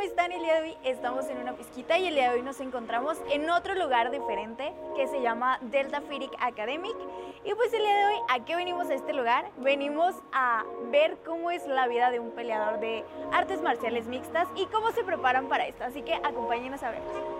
¿cómo están el día de hoy? Estamos en una pizquita y el día de hoy nos encontramos en otro lugar diferente que se llama Delta Physic Academic. Y pues el día de hoy, ¿a qué venimos a este lugar? Venimos a ver cómo es la vida de un peleador de artes marciales mixtas y cómo se preparan para esto. Así que acompáñenos a verlos.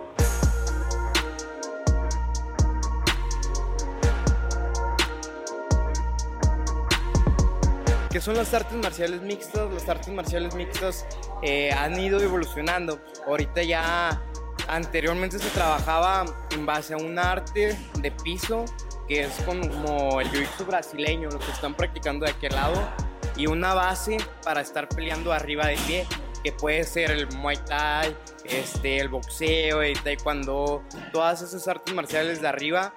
¿Qué son las artes marciales mixtas? Las artes marciales mixtas eh, han ido evolucionando. Ahorita ya anteriormente se trabajaba en base a un arte de piso, que es como el jiu-jitsu brasileño, lo que están practicando de aquel lado, y una base para estar peleando arriba de pie, que puede ser el muay thai, este, el boxeo, el taekwondo, todas esas artes marciales de arriba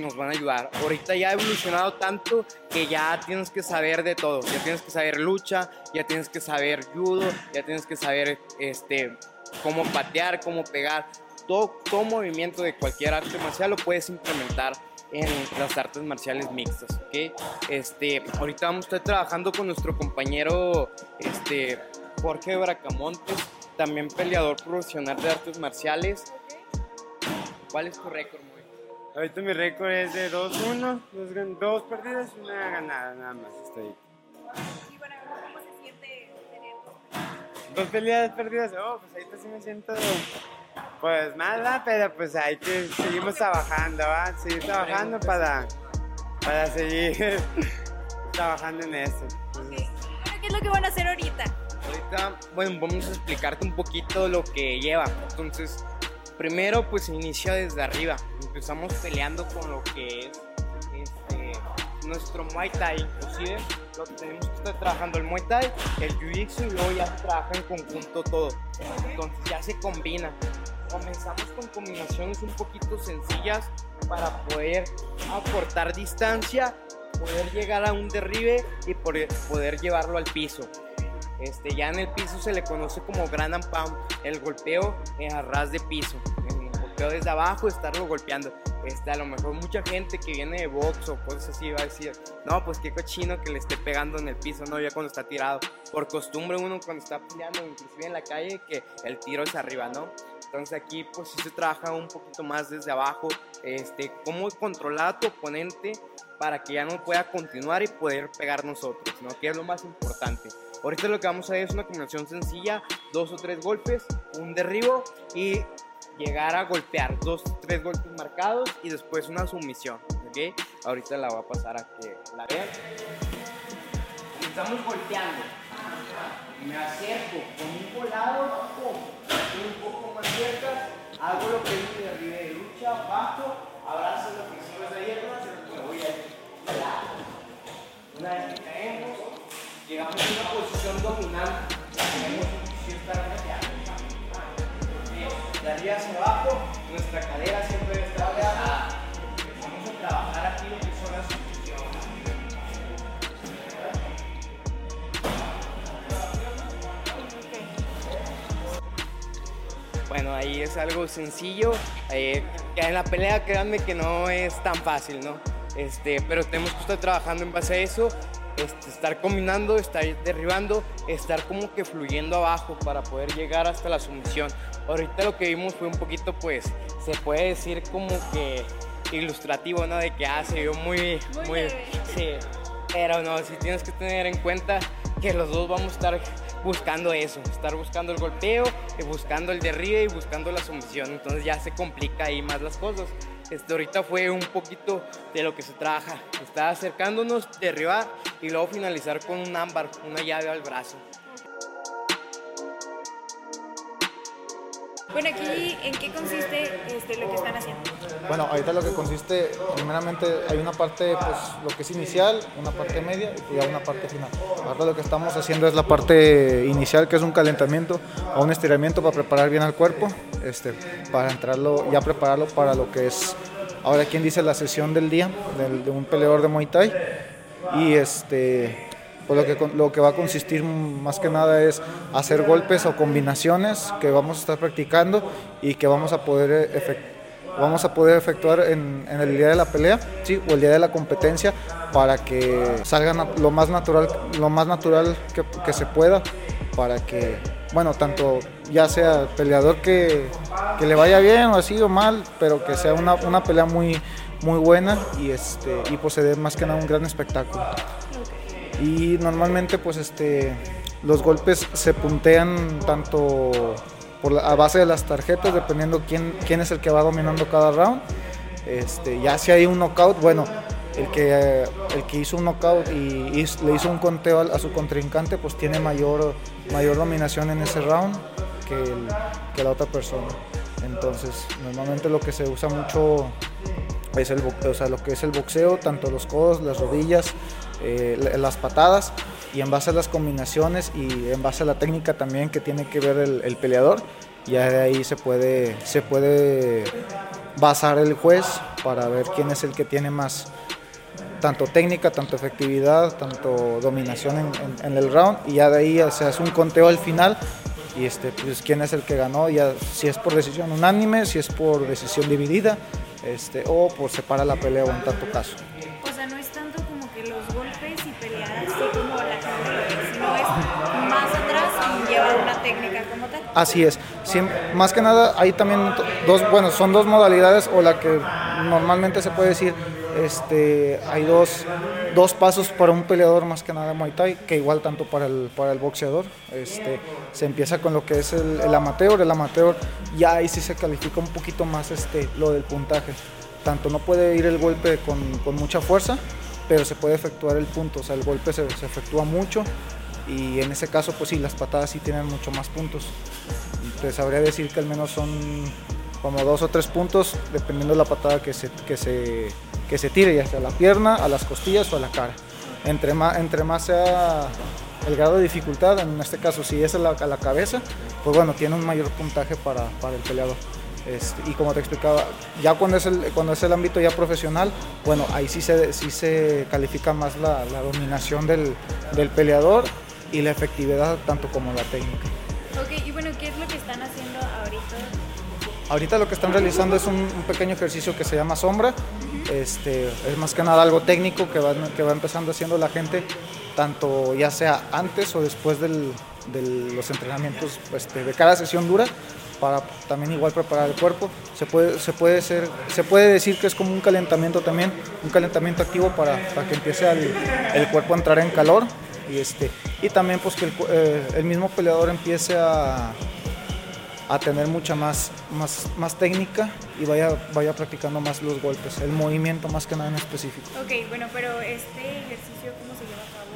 nos van a ayudar. Ahorita ya ha evolucionado tanto que ya tienes que saber de todo. Ya tienes que saber lucha, ya tienes que saber judo, ya tienes que saber este, cómo patear, cómo pegar. Todo, todo movimiento de cualquier arte marcial lo puedes implementar en las artes marciales mixtas, ¿ok? Este, ahorita vamos a estar trabajando con nuestro compañero este, Jorge Bracamontes, también peleador profesional de artes marciales. ¿Cuál es tu récord? Ahorita mi récord es de 2-1, dos, dos, perdidas y una ganada, nada más estoy. Y bueno, ¿cómo se siente tener dos peleas perdidas? Oh, pues ahorita sí me siento pues mala, pero pues hay que seguimos trabajando, ¿va? Seguir trabajando para, para seguir trabajando en eso. Okay. ¿qué es lo que van a hacer ahorita? Ahorita, bueno, vamos a explicarte un poquito lo que lleva. Entonces, Primero, pues se inicia desde arriba. Empezamos peleando con lo que es este, nuestro Muay Thai, inclusive lo que tenemos que estar trabajando el Muay Thai, el Jiu-Jitsu y luego ya trabaja en conjunto todo. Entonces ya se combina. Comenzamos con combinaciones un poquito sencillas para poder aportar distancia, poder llegar a un derribe y poder llevarlo al piso. Este, ya en el piso se le conoce como gran and el golpeo en arras de piso. El golpeo desde abajo, estarlo golpeando. Este, a lo mejor mucha gente que viene de box o cosas así va a decir, no, pues qué cochino que le esté pegando en el piso, no, ya cuando está tirado. Por costumbre uno cuando está peleando, inclusive en la calle, que el tiro es arriba, ¿no? Entonces aquí pues sí se trabaja un poquito más desde abajo, este, cómo controlar a tu oponente para que ya no pueda continuar y poder pegar nosotros, ¿no? Que es lo más importante. Ahorita lo que vamos a hacer es una combinación sencilla, dos o tres golpes, un derribo y llegar a golpear, dos o tres golpes marcados y después una sumisión, ¿ok? Ahorita la voy a pasar a que la vean. Estamos golpeando. Me acerco con un volado, un poco más cerca, hago lo que es mi derribe de lucha, bajo, abrazo lo que sigue esa hierba, me voy a ir. Una vez que caemos, llegamos a una posición dominante, tenemos cierta de arriba hacia abajo, nuestra cadera siempre debe estar abierta. Empezamos a trabajar aquí lo que son las. Bueno, ahí es algo sencillo. Eh, en la pelea, créanme que no es tan fácil, ¿no? Este, pero tenemos que estar trabajando en base a eso este, estar combinando, estar derribando, estar como que fluyendo abajo para poder llegar hasta la sumisión. Ahorita lo que vimos fue un poquito, pues, se puede decir como que ilustrativo, ¿no? De que ah, se vio muy, muy, sí. Pero no, si tienes que tener en cuenta que los dos vamos a estar buscando eso, estar buscando el golpeo, buscando el derribe y buscando la sumisión. Entonces ya se complica ahí más las cosas. Este, ahorita fue un poquito de lo que se trabaja. Está acercándonos, derribar y luego finalizar con un ámbar, una llave al brazo. Bueno, aquí, ¿en qué consiste este, lo que están haciendo? Bueno, ahorita lo que consiste, primeramente hay una parte, pues lo que es inicial, una parte media y una parte final. Ahora lo que estamos haciendo es la parte inicial, que es un calentamiento o un estiramiento para preparar bien al cuerpo, este, para entrarlo, ya prepararlo para lo que es, ahora quien dice la sesión del día, de un peleador de Muay Thai. Y este, pues lo que, va a consistir más que nada es hacer golpes o combinaciones que vamos a estar practicando y que vamos a poder, vamos a poder efectuar en, el día de la pelea ¿sí? o el día de la competencia para que salgan lo más natural, lo más natural que, se pueda para que bueno, tanto ya sea peleador que, le vaya bien o así o mal, pero que sea una, una pelea muy, muy buena y, este, y pues se dé más que nada un gran espectáculo. Y normalmente pues este, los golpes se puntean tanto por a base de las tarjetas, dependiendo quién, quién es el que va dominando cada round. Este, ya si hay un knockout, bueno, el que, el que hizo un knockout y, le hizo un conteo a, su contrincante, pues tiene mayor, mayor dominación en ese round que, que la otra persona. Entonces, normalmente lo que se usa mucho es el, o sea, lo que es el boxeo, tanto los codos, las rodillas, eh, las patadas, y en base a las combinaciones y en base a la técnica también que tiene que ver el, el peleador, ya de ahí se puede, se puede basar el juez para ver quién es el que tiene más, tanto técnica, tanto efectividad, tanto dominación en, el round y ya de ahí se hace un conteo al final y este, pues quién es el que ganó, ya si es por decisión unánime, si es por decisión dividida este, o por separa la pelea o en tanto caso. Así es, más que nada hay también dos, bueno, son dos modalidades o la que normalmente se puede decir este, hay dos, dos, pasos para un peleador más que nada Muay Thai, que igual tanto para el, para el boxeador. Este, se empieza con lo que es el, amateur, el amateur ya ahí sí se califica un poquito más este, lo del puntaje. Tanto no puede ir el golpe con, con mucha fuerza, pero se puede efectuar el punto, o sea, el golpe se, se, efectúa mucho y en ese caso pues sí, las patadas sí tienen mucho más puntos. Entonces sabría decir que al menos son como dos o tres puntos dependiendo de la patada que se, que se, que se tire, ya sea a la pierna, a las costillas o a la cara. Entre más, entre más sea el grado de dificultad, en este caso si es a la, a la cabeza, pues bueno, tiene un mayor puntaje para, para el peleador. Este, y como te explicaba, ya cuando es el, cuando es el ámbito ya profesional, bueno, ahí sí se, sí se califica más la, la dominación del, del, peleador y la efectividad tanto como la técnica. Ok, y bueno, ¿qué es lo que están haciendo ahorita Ahorita lo que están realizando es un, pequeño ejercicio que se llama sombra. Este, es más que nada algo técnico que va, que va empezando haciendo la gente, tanto ya sea antes o después de los entrenamientos este, de cada sesión dura, para también igual preparar el cuerpo. Se puede, se puede, ser, se puede decir que es como un calentamiento también, un calentamiento activo para, para que empiece el, el, cuerpo a entrar en calor y, este, y también pues que el, eh, el mismo peleador empiece a a tener mucha más, más, más técnica y vaya, vaya practicando más los golpes, el movimiento más que nada en específico. Ok, bueno, pero este ejercicio, ¿cómo se lleva a cabo?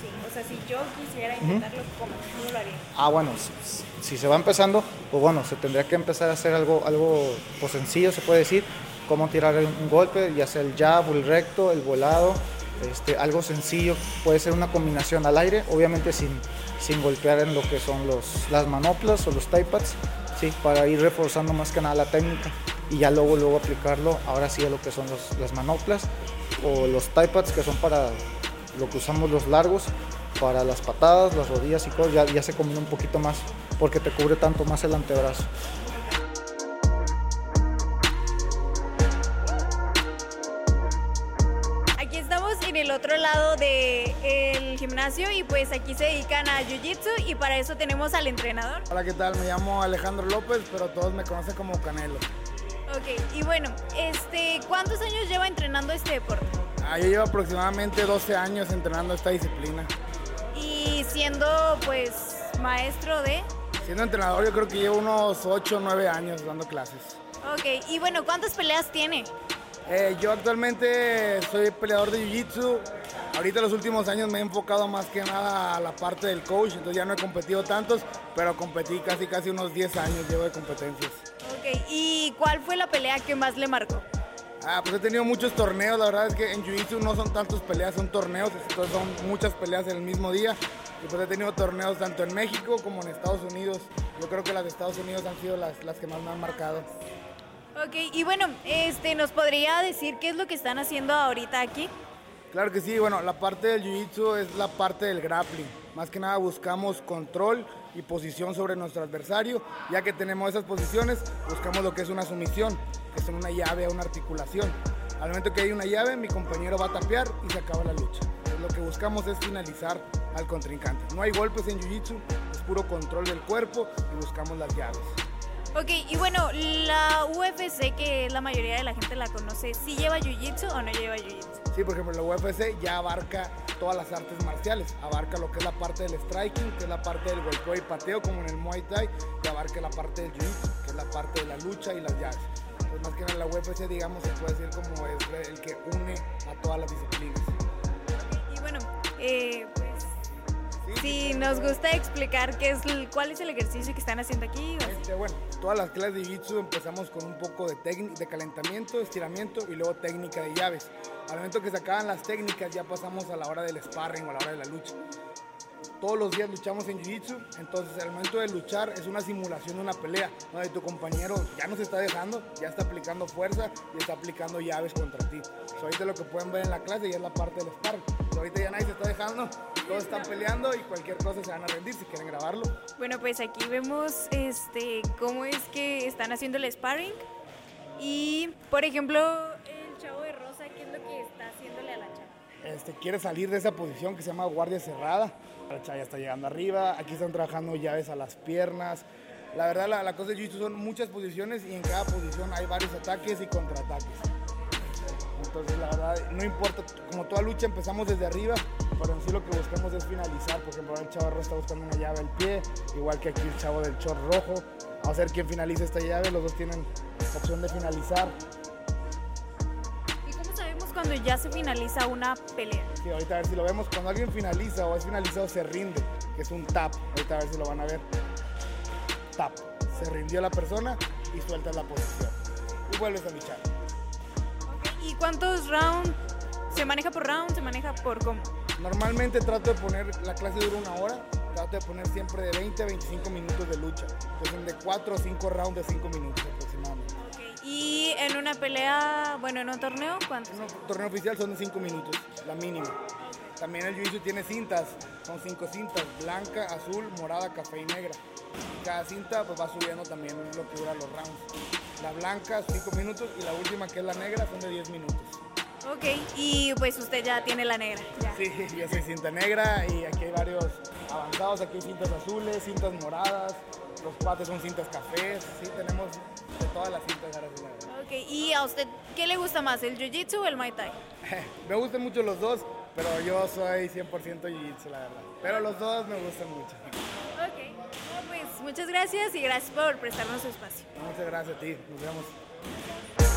Sí, o sea, si yo quisiera intentarlo, ¿cómo, lo haría? Ah, bueno, si, se va empezando, pues bueno, se tendría que empezar a hacer algo, algo pues sencillo, se puede decir, cómo tirar un golpe, ya sea el jab, el recto, el volado, este, algo sencillo, puede ser una combinación al aire, obviamente sin, sin golpear en lo que son los, las manoplas o los tie ¿sí? para ir reforzando más que nada la técnica y ya luego, luego aplicarlo ahora sí a lo que son los, las manoplas o los tie que son para lo que usamos los largos, para las patadas, las rodillas y cosas, ya se combina un poquito más porque te cubre tanto más el antebrazo. Otro lado del gimnasio y pues aquí se dedican a Jiu-Jitsu y para eso tenemos al entrenador. Hola, ¿qué tal? Me llamo Alejandro López, pero todos me conocen como Canelo. Ok, y bueno, este, ¿cuántos años lleva entrenando este deporte? Ah, yo llevo aproximadamente 12 años entrenando esta disciplina. Y siendo pues maestro de... Siendo entrenador yo creo que llevo unos 8 o 9 años dando clases. Ok, y bueno, ¿cuántas peleas tiene? Eh, yo actualmente soy peleador de Jiu-Jitsu. Ahorita los últimos años me he enfocado más que nada a la parte del coach, entonces ya no he competido tantos, pero competí casi casi unos 10 años llevo de competencias. Ok, ¿y cuál fue la pelea que más le marcó? Ah, pues he tenido muchos torneos, la verdad es que en Jiu-Jitsu no son tantas peleas, son torneos, entonces son muchas peleas en el mismo día. Y pues he tenido torneos tanto en México como en Estados Unidos. Yo creo que las de Estados Unidos han sido las, las que más me han marcado. Ok, y bueno, este, ¿nos podría decir qué es lo que están haciendo ahorita aquí? Claro que sí, bueno, la parte del Jiu-Jitsu es la parte del grappling. Más que nada buscamos control y posición sobre nuestro adversario. Ya que tenemos esas posiciones, buscamos lo que es una sumisión, que es una llave o una articulación. Al momento que hay una llave, mi compañero va a tapear y se acaba la lucha. lo que buscamos es finalizar al contrincante. No hay golpes en Jiu-Jitsu, es puro control del cuerpo y buscamos las llaves. Ok, y bueno, la UFC, que la mayoría de la gente la conoce, ¿sí lleva Jiu-Jitsu o no lleva Jiu-Jitsu? Sí, por ejemplo, la UFC ya abarca todas las artes marciales. Abarca lo que es la parte del striking, que es la parte del golpeo y pateo, como en el Muay Thai, y abarca la parte del Jiu-Jitsu, que es la parte de la lucha y las llaves. Pues más que nada la UFC, digamos, se puede decir como es el que une a todas las disciplinas. Y bueno, eh, pues si nos gusta explicar qué es, cuál es el ejercicio que están haciendo aquí. Este, bueno, todas las clases de Jiu-Jitsu empezamos con un poco de, de calentamiento, estiramiento y luego técnica de llaves. Al momento que se acaban las técnicas ya pasamos a la hora del sparring o a la hora de la lucha todos los días luchamos en Jiu-Jitsu, entonces el momento de luchar es una simulación de una pelea, donde tu compañero ya no se está dejando, ya está aplicando fuerza y está aplicando llaves contra ti. ahorita lo que pueden ver en la clase ya es la parte del sparring. ahorita ya nadie se está dejando, todos están peleando y cualquier cosa se van a rendir si quieren grabarlo. Bueno, pues aquí vemos este, cómo es que están haciendo el sparring y, por ejemplo, el chavo de rosa, ¿qué es lo que está haciéndole a la chava? Este, quiere salir de esa posición que se llama guardia cerrada la ya está llegando arriba, aquí están trabajando llaves a las piernas. La verdad, la, cosa de jiu son muchas posiciones y en cada posición hay varios ataques y contraataques. Entonces, la verdad, no importa, como toda lucha empezamos desde arriba, pero en sí lo que buscamos es finalizar. Por ejemplo, el chavo rojo está buscando una llave al pie, igual que aquí el chavo del short rojo. Vamos a ver quién finaliza esta llave, los dos tienen opción de finalizar cuando ya se finaliza una pelea. Sí, ahorita a ver si lo vemos. Cuando alguien finaliza o es finalizado, se rinde, que es un tap. Ahorita a ver si lo van a ver. Tap. Se rindió la persona y sueltas la posición. Y vuelves a luchar. ¿Y cuántos rounds? ¿Se maneja por round? ¿Se maneja por cómo? Normalmente trato de poner, la clase dura una hora, trato de poner siempre de 20 a 25 minutos de lucha. Entonces de 4 o 5 rounds de 5 minutos pelea, bueno, en un torneo, ¿cuántos? En un torneo oficial son 5 minutos, la mínima. También el jiu tiene cintas, son 5 cintas, blanca, azul, morada, café y negra. Cada cinta pues, va subiendo también lo que dura los rounds. La blanca 5 minutos y la última que es la negra son de 10 minutos. Ok, y pues usted ya tiene la negra. Sí, yo soy cinta negra y aquí hay varios avanzados, aquí hay cintas azules, cintas moradas, los cuates son cintas cafés, sí, tenemos de todas las cintas Ok, ¿y a usted qué le gusta más, el Jiu-Jitsu o el Muay Thai? me gustan mucho los dos, pero yo soy 100% Jiu-Jitsu, la verdad. Pero los dos me gustan mucho. Ok, pues muchas gracias y gracias por prestarnos su espacio. Muchas gracias a ti, nos vemos.